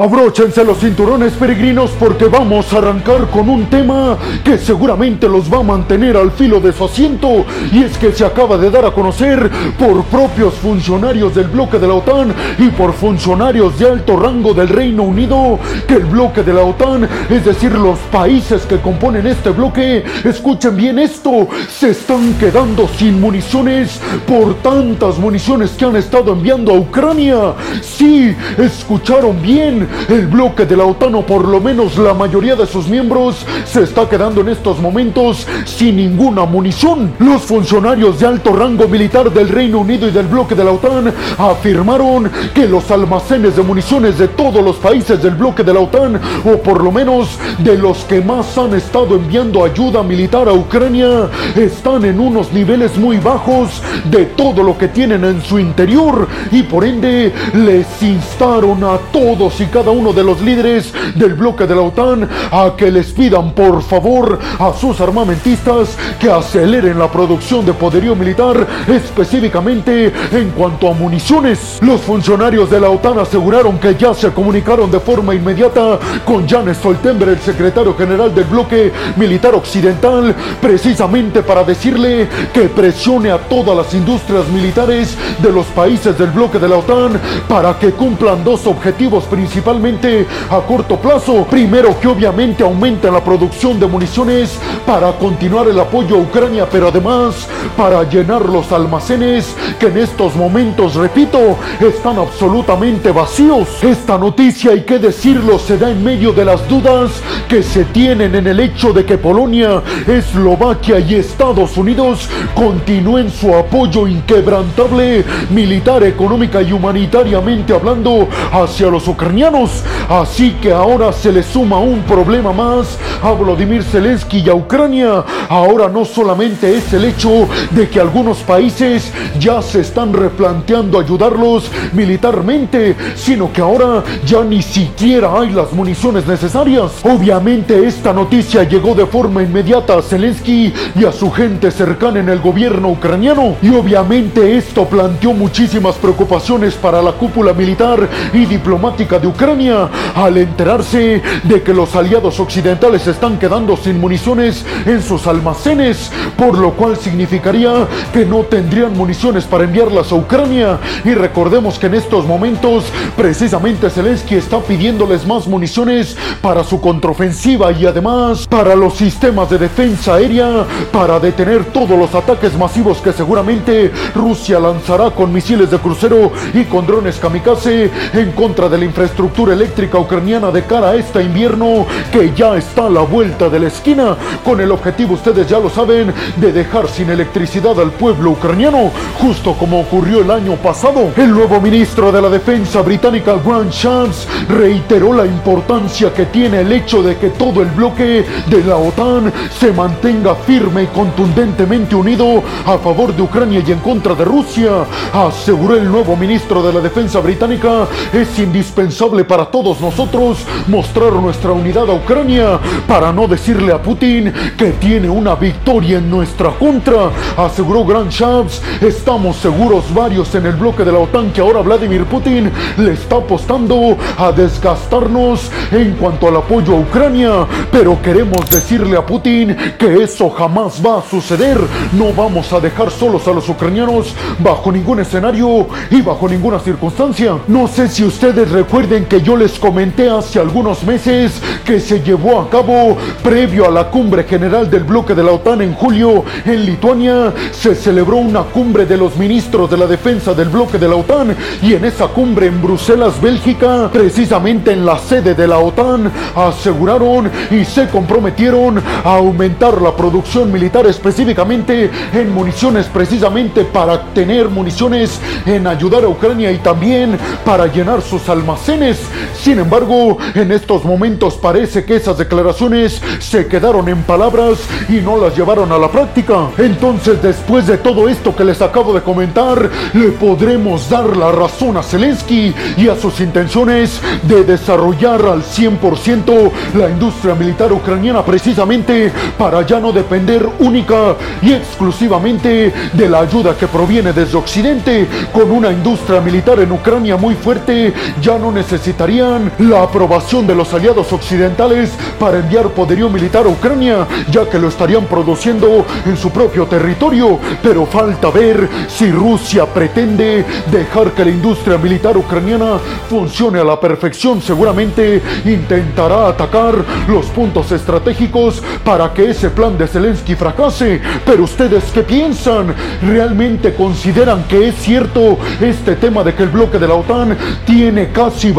Abróchense los cinturones peregrinos porque vamos a arrancar con un tema que seguramente los va a mantener al filo de su asiento y es que se acaba de dar a conocer por propios funcionarios del bloque de la OTAN y por funcionarios de alto rango del Reino Unido que el bloque de la OTAN, es decir, los países que componen este bloque, escuchen bien esto, se están quedando sin municiones por tantas municiones que han estado enviando a Ucrania. Sí, escucharon bien el bloque de la OTAN o por lo menos la mayoría de sus miembros se está quedando en estos momentos sin ninguna munición. Los funcionarios de alto rango militar del Reino Unido y del bloque de la OTAN afirmaron que los almacenes de municiones de todos los países del bloque de la OTAN o por lo menos de los que más han estado enviando ayuda militar a Ucrania están en unos niveles muy bajos de todo lo que tienen en su interior y por ende les instaron a todos y cada cada uno de los líderes del bloque de la OTAN a que les pidan por favor a sus armamentistas que aceleren la producción de poderío militar, específicamente en cuanto a municiones. Los funcionarios de la OTAN aseguraron que ya se comunicaron de forma inmediata con Jan Stoltenberg, el secretario general del bloque militar occidental, precisamente para decirle que presione a todas las industrias militares de los países del bloque de la OTAN para que cumplan dos objetivos principales a corto plazo. Primero que obviamente aumenta la producción de municiones para continuar el apoyo a Ucrania, pero además para llenar los almacenes que en estos momentos, repito, están absolutamente vacíos. Esta noticia, hay que decirlo, se da en medio de las dudas que se tienen en el hecho de que Polonia, Eslovaquia y Estados Unidos continúen su apoyo inquebrantable militar, económica y humanitariamente hablando hacia los ucranianos. Así que ahora se le suma un problema más a Vladimir Zelensky y a Ucrania. Ahora no solamente es el hecho de que algunos países ya se están replanteando ayudarlos militarmente, sino que ahora ya ni siquiera hay las municiones necesarias. Obviamente esta noticia llegó de forma inmediata a Zelensky y a su gente cercana en el gobierno ucraniano. Y obviamente esto planteó muchísimas preocupaciones para la cúpula militar y diplomática de Ucrania al enterarse de que los aliados occidentales están quedando sin municiones en sus almacenes, por lo cual significaría que no tendrían municiones para enviarlas a Ucrania. Y recordemos que en estos momentos precisamente Zelensky está pidiéndoles más municiones para su contraofensiva y además para los sistemas de defensa aérea para detener todos los ataques masivos que seguramente Rusia lanzará con misiles de crucero y con drones kamikaze en contra de la infraestructura eléctrica ucraniana de cara a este invierno que ya está a la vuelta de la esquina, con el objetivo, ustedes ya lo saben, de dejar sin electricidad al pueblo ucraniano, justo como ocurrió el año pasado. El nuevo ministro de la Defensa británica, Grant Shapps, reiteró la importancia que tiene el hecho de que todo el bloque de la OTAN se mantenga firme y contundentemente unido a favor de Ucrania y en contra de Rusia. Aseguró el nuevo ministro de la Defensa británica, es indispensable para todos nosotros mostrar nuestra unidad a Ucrania para no decirle a Putin que tiene una victoria en nuestra contra, aseguró Grant Shapps. Estamos seguros varios en el bloque de la OTAN que ahora Vladimir Putin le está apostando a desgastarnos en cuanto al apoyo a Ucrania, pero queremos decirle a Putin que eso jamás va a suceder. No vamos a dejar solos a los ucranianos bajo ningún escenario y bajo ninguna circunstancia. No sé si ustedes recuerden que yo les comenté hace algunos meses que se llevó a cabo previo a la cumbre general del bloque de la OTAN en julio en Lituania, se celebró una cumbre de los ministros de la defensa del bloque de la OTAN y en esa cumbre en Bruselas, Bélgica, precisamente en la sede de la OTAN, aseguraron y se comprometieron a aumentar la producción militar específicamente en municiones precisamente para tener municiones en ayudar a Ucrania y también para llenar sus almacenes sin embargo, en estos momentos parece que esas declaraciones se quedaron en palabras y no las llevaron a la práctica. Entonces, después de todo esto que les acabo de comentar, le podremos dar la razón a Zelensky y a sus intenciones de desarrollar al 100% la industria militar ucraniana precisamente para ya no depender única y exclusivamente de la ayuda que proviene desde Occidente. Con una industria militar en Ucrania muy fuerte, ya no necesitamos necesitarían la aprobación de los aliados occidentales para enviar poderío militar a Ucrania, ya que lo estarían produciendo en su propio territorio. Pero falta ver si Rusia pretende dejar que la industria militar ucraniana funcione a la perfección. Seguramente intentará atacar los puntos estratégicos para que ese plan de Zelensky fracase. Pero ustedes qué piensan? ¿Realmente consideran que es cierto este tema de que el bloque de la OTAN tiene casi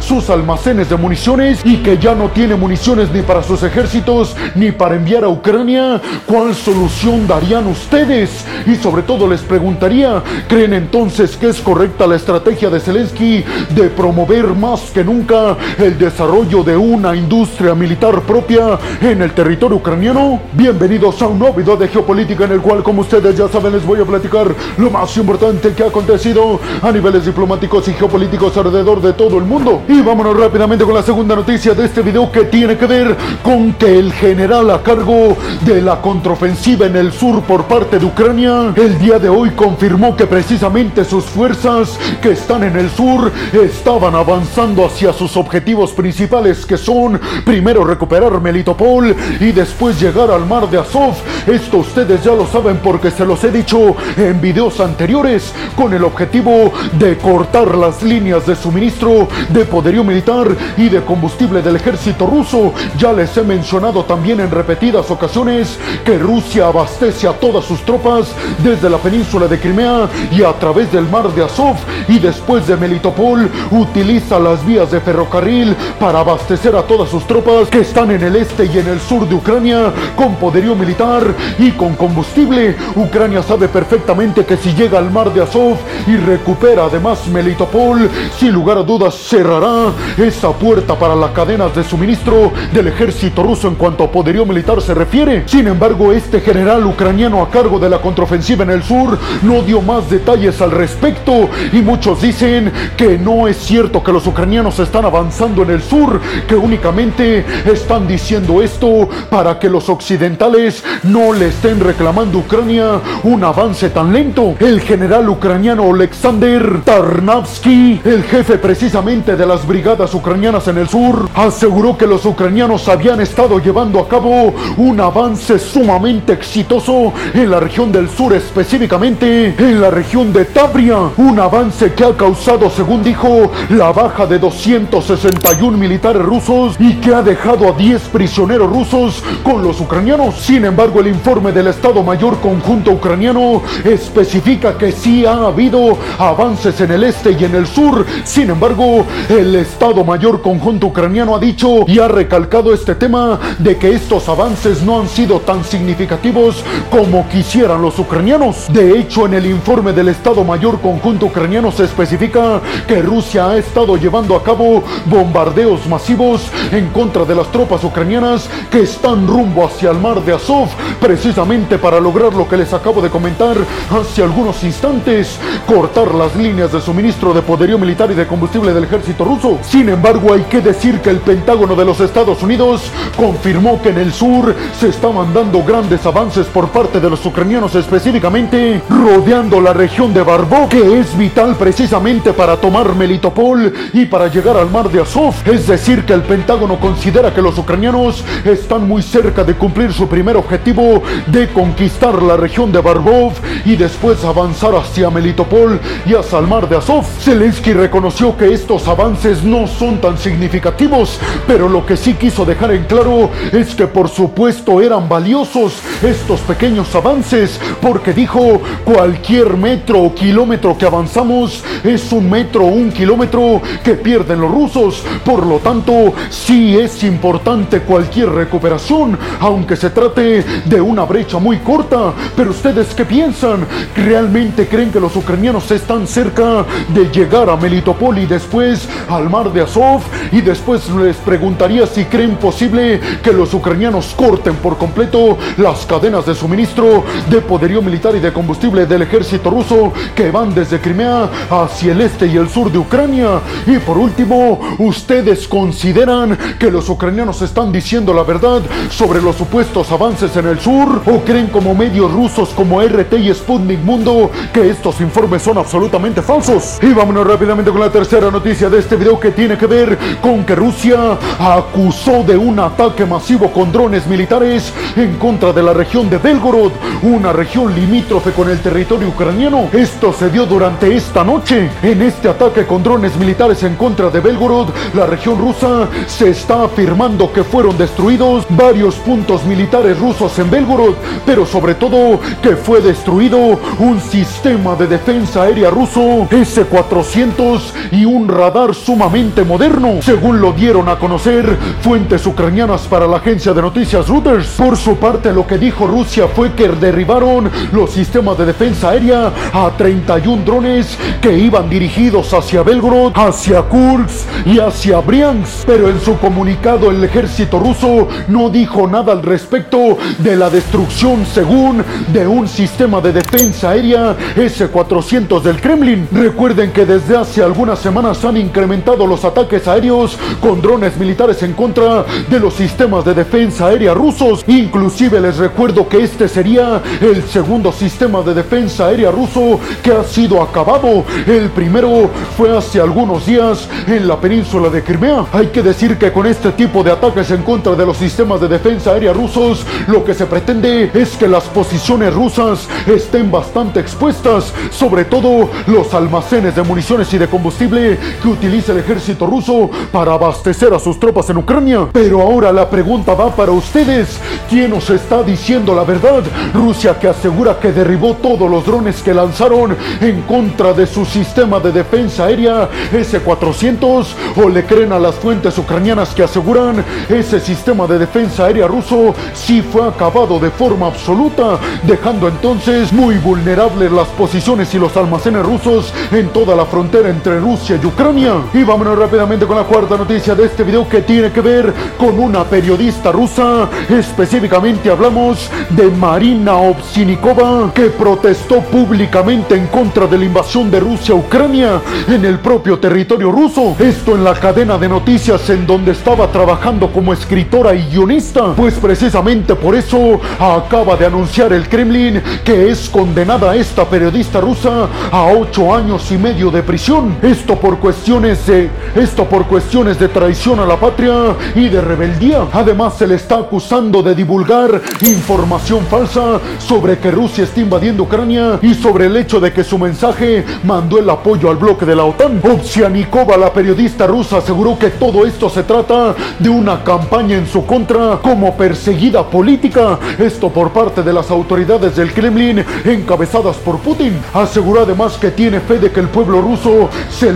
sus almacenes de municiones y que ya no tiene municiones ni para sus ejércitos ni para enviar a Ucrania? ¿Cuál solución darían ustedes? Y sobre todo les preguntaría, ¿creen entonces que es correcta la estrategia de Zelensky de promover más que nunca el desarrollo de una industria militar propia en el territorio ucraniano? Bienvenidos a un nuevo video de geopolítica en el cual, como ustedes ya saben, les voy a platicar lo más importante que ha acontecido a niveles diplomáticos y geopolíticos alrededor de todo el mundo. Y vámonos rápidamente con la segunda noticia de este video que tiene que ver con que el general a cargo de la contraofensiva en el sur por parte de Ucrania el día de hoy confirmó que precisamente sus fuerzas que están en el sur estaban avanzando hacia sus objetivos principales que son primero recuperar Melitopol y después llegar al mar de Azov. Esto ustedes ya lo saben porque se los he dicho en videos anteriores con el objetivo de cortar las líneas de suministro de poderío militar y de combustible del ejército ruso. Ya les he mencionado también en repetidas ocasiones que Rusia abastece a todas sus tropas desde la península de Crimea y a través del mar de Azov y después de Melitopol utiliza las vías de ferrocarril para abastecer a todas sus tropas que están en el este y en el sur de Ucrania con poderío militar y con combustible. Ucrania sabe perfectamente que si llega al mar de Azov y recupera además Melitopol, sin lugar a dudas cerrará esa puerta para las cadenas de suministro del ejército ruso en cuanto a poderío militar se refiere. Sin embargo, este general ucraniano a cargo de la contraofensiva en el sur no dio más detalles al respecto y muchos dicen que no es cierto que los ucranianos están avanzando en el sur, que únicamente están diciendo esto para que los occidentales no le estén reclamando a Ucrania un avance tan lento. El general ucraniano Alexander Tarnavsky, el jefe de las brigadas ucranianas en el sur, aseguró que los ucranianos habían estado llevando a cabo un avance sumamente exitoso en la región del sur, específicamente en la región de Tabria, un avance que ha causado, según dijo, la baja de 261 militares rusos y que ha dejado a 10 prisioneros rusos con los ucranianos. Sin embargo, el informe del Estado Mayor Conjunto Ucraniano especifica que sí ha habido avances en el este y en el sur. Sin embargo, el Estado Mayor Conjunto Ucraniano ha dicho y ha recalcado este tema de que estos avances no han sido tan significativos como quisieran los ucranianos. De hecho, en el informe del Estado Mayor Conjunto Ucraniano se especifica que Rusia ha estado llevando a cabo bombardeos masivos en contra de las tropas ucranianas que están rumbo hacia el mar de Azov, precisamente para lograr lo que les acabo de comentar hace algunos instantes, cortar las líneas de suministro de poderío militar y de combustible del ejército ruso. Sin embargo, hay que decir que el Pentágono de los Estados Unidos confirmó que en el sur se estaban dando grandes avances por parte de los ucranianos, específicamente rodeando la región de Barbó, que es vital precisamente para tomar Melitopol y para llegar al mar de Azov. Es decir, que el Pentágono considera que los ucranianos están muy cerca de cumplir su primer objetivo de conquistar la región de Barbov y después avanzar hacia Melitopol y hacia el mar de Azov. Zelensky reconoció que estos avances no son tan significativos, pero lo que sí quiso dejar en claro es que por supuesto eran valiosos estos pequeños avances, porque dijo cualquier metro o kilómetro que avanzamos es un metro o un kilómetro que pierden los rusos. Por lo tanto, sí es importante cualquier recuperación, aunque se trate de una brecha muy corta. Pero ustedes qué piensan? ¿Realmente creen que los ucranianos están cerca de llegar a Melitopol y después al mar de Azov? Y después les preguntaría si creen posible que los ucranianos corten por completo las cadenas de suministro de poderío militar y de combustible del ejército ruso que van desde Crimea hacia el este y el sur de Ucrania. Y por último, ¿ustedes consideran que los ucranianos están diciendo la verdad sobre los supuestos avances en el sur? ¿O creen como medios rusos como RT y Sputnik Mundo que estos informes son absolutamente falsos? Y vámonos rápidamente con la tercera noticia de este video que tiene que ver con que Rusia acusó de un ataque masivo con drones militares en contra de la región de Belgorod, una región limítrofe con el territorio ucraniano. Esto se dio durante esta noche. En este ataque con drones militares en contra de Belgorod, la región rusa se está afirmando que fueron destruidos varios puntos militares rusos en Belgorod, pero sobre todo que fue destruido un sistema de defensa aérea ruso S-400 y un radar sumamente moderno, según lo dieron a conocer fuentes ucranianas para la agencia de noticias Reuters. Por su parte, lo que dijo Rusia fue que derribaron los sistemas de defensa aérea a 31 drones que iban dirigidos hacia Belgorod, hacia Kursk y hacia Briansk. Pero en su comunicado el ejército ruso no dijo nada al respecto de la destrucción según de un sistema de defensa aérea S-400 del Kremlin. Recuerden que desde hace algunas semanas han incrementado los ataques aéreos con drones militares en contra de los sistemas de defensa aérea rusos. Inclusive les recuerdo que este sería el segundo sistema de defensa aérea ruso que ha sido acabado. El primero fue hace algunos días en la península de Crimea. Hay que decir que con este tipo de ataques en contra de los sistemas de defensa aérea rusos, lo que se pretende es que las posiciones rusas estén bastante expuestas, sobre todo los almacenes de municiones y de combustible que utiliza el ejército ruso para abastecer a sus tropas en Ucrania. Pero ahora la pregunta va para ustedes. ¿Quién nos está diciendo la verdad? Rusia que asegura que derribó todos los drones que lanzaron en contra de su sistema de defensa aérea S-400 o le creen a las fuentes ucranianas que aseguran ese sistema de defensa aérea ruso sí fue acabado de forma absoluta, dejando entonces muy vulnerables las posiciones y los almacenes rusos en toda la frontera entre Rusia y Ucrania. Y vámonos rápidamente con la cuarta noticia de este video que tiene que ver con una periodista rusa. Específicamente hablamos de Marina Obsinikova que protestó públicamente en contra de la invasión de Rusia a Ucrania en el propio territorio ruso. Esto en la cadena de noticias en donde estaba trabajando como escritora y guionista. Pues precisamente por eso acaba de anunciar el Kremlin que es condenada esta periodista rusa a ocho años y medio de prisión. Esto por cuestiones de esto por cuestiones de traición a la patria y de rebeldía. Además se le está acusando de divulgar información falsa sobre que Rusia está invadiendo Ucrania y sobre el hecho de que su mensaje mandó el apoyo al bloque de la OTAN. Obsianikova, la periodista rusa, aseguró que todo esto se trata de una campaña en su contra como perseguida política. Esto por parte de las autoridades del Kremlin encabezadas por Putin. Aseguró además que tiene fe de que el pueblo ruso se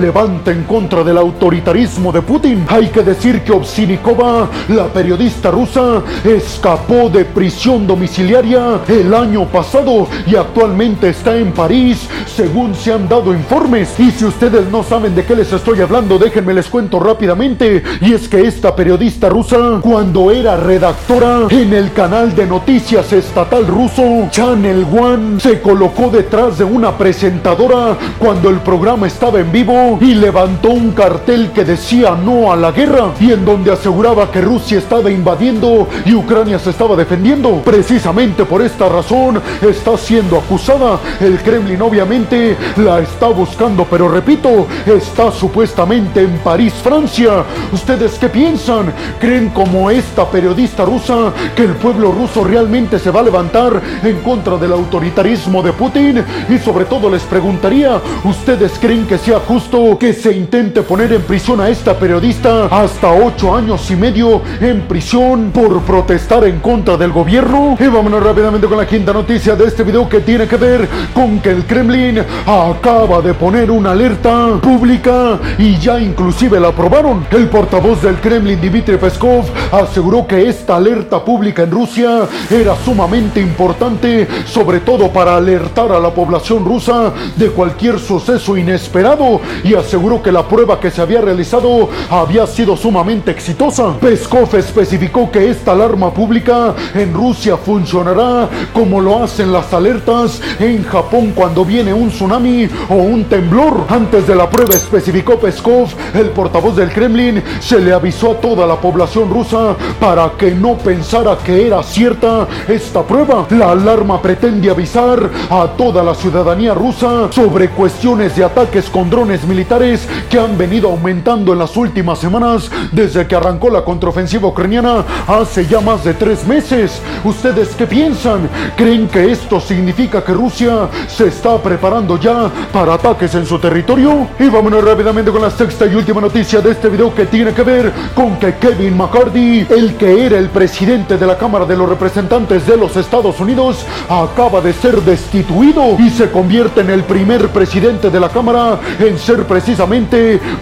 en contra del autoritarismo de Putin. Hay que decir que Obsinikova, la periodista rusa, escapó de prisión domiciliaria el año pasado y actualmente está en París, según se han dado informes. Y si ustedes no saben de qué les estoy hablando, déjenme les cuento rápidamente. Y es que esta periodista rusa, cuando era redactora en el canal de noticias estatal ruso, Channel One, se colocó detrás de una presentadora cuando el programa estaba en vivo y levantó un cartel que decía no a la guerra y en donde aseguraba que Rusia estaba invadiendo y Ucrania se estaba defendiendo. Precisamente por esta razón está siendo acusada. El Kremlin obviamente la está buscando, pero repito, está supuestamente en París, Francia. ¿Ustedes qué piensan? ¿Creen como esta periodista rusa que el pueblo ruso realmente se va a levantar en contra del autoritarismo de Putin? Y sobre todo les preguntaría, ¿ustedes creen que sea justo que se intente poner en prisión a esta periodista hasta ocho años y medio en prisión por protestar en contra del gobierno? Y vámonos rápidamente con la quinta noticia de este video que tiene que ver con que el Kremlin acaba de poner una alerta pública y ya inclusive la aprobaron. El portavoz del Kremlin, Dmitry Peskov, aseguró que esta alerta pública en Rusia era sumamente importante, sobre todo para alertar a la población rusa de cualquier suceso inesperado y aseguró que la prueba que se había realizado había sido sumamente exitosa. Peskov especificó que esta alarma pública en Rusia funcionará como lo hacen las alertas en Japón cuando viene un tsunami o un temblor. Antes de la prueba especificó Peskov, el portavoz del Kremlin, se le avisó a toda la población rusa para que no pensara que era cierta esta prueba. La alarma pretende avisar a toda la ciudadanía rusa sobre cuestiones de ataques con drones militares militares que han venido aumentando en las últimas semanas desde que arrancó la contraofensiva ucraniana hace ya más de tres meses. ¿Ustedes qué piensan? ¿Creen que esto significa que Rusia se está preparando ya para ataques en su territorio? Y vámonos rápidamente con la sexta y última noticia de este video que tiene que ver con que Kevin McCarthy, el que era el presidente de la Cámara de los Representantes de los Estados Unidos, acaba de ser destituido y se convierte en el primer presidente de la Cámara en ser precisamente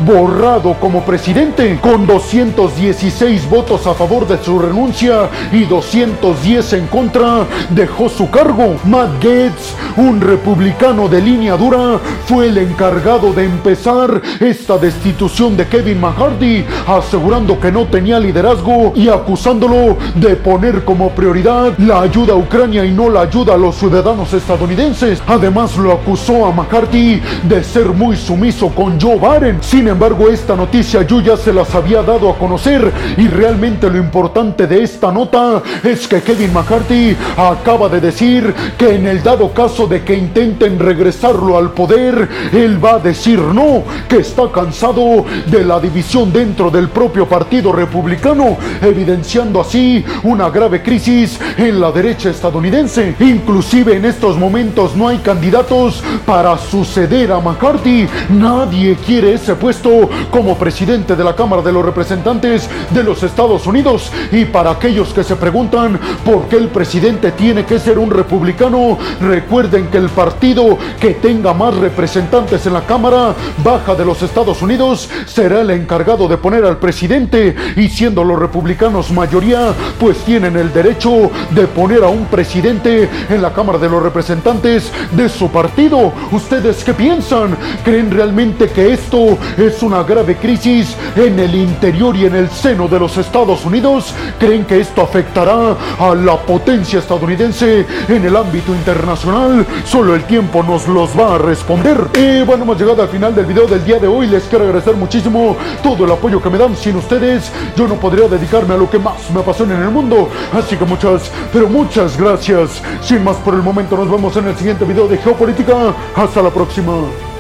borrado como presidente, con 216 votos a favor de su renuncia y 210 en contra, dejó su cargo. Matt Gates, un republicano de línea dura, fue el encargado de empezar esta destitución de Kevin McCarthy, asegurando que no tenía liderazgo y acusándolo de poner como prioridad la ayuda a Ucrania y no la ayuda a los ciudadanos estadounidenses. Además lo acusó a McCarthy de ser muy sumiso con Joe Sin embargo, esta noticia yo ya se las había dado a conocer y realmente lo importante de esta nota es que Kevin McCarthy acaba de decir que en el dado caso de que intenten regresarlo al poder, él va a decir no, que está cansado de la división dentro del propio partido republicano, evidenciando así una grave crisis en la derecha estadounidense. Inclusive en estos momentos no hay candidatos para suceder a McCarthy. Nadie quiere ese puesto como presidente de la Cámara de los Representantes de los Estados Unidos. Y para aquellos que se preguntan por qué el presidente tiene que ser un republicano, recuerden que el partido que tenga más representantes en la Cámara Baja de los Estados Unidos será el encargado de poner al presidente y siendo los republicanos mayoría, pues tienen el derecho de poner a un presidente en la Cámara de los Representantes de su partido. ¿Ustedes qué piensan? ¿Creen realmente esto es una grave crisis en el interior y en el seno de los Estados Unidos? ¿Creen que esto afectará a la potencia estadounidense en el ámbito internacional? Solo el tiempo nos los va a responder. Y bueno, hemos llegado al final del video del día de hoy. Les quiero agradecer muchísimo todo el apoyo que me dan. Sin ustedes, yo no podría dedicarme a lo que más me apasiona en el mundo. Así que muchas, pero muchas gracias. Sin más por el momento, nos vemos en el siguiente video de Geopolítica. Hasta la próxima.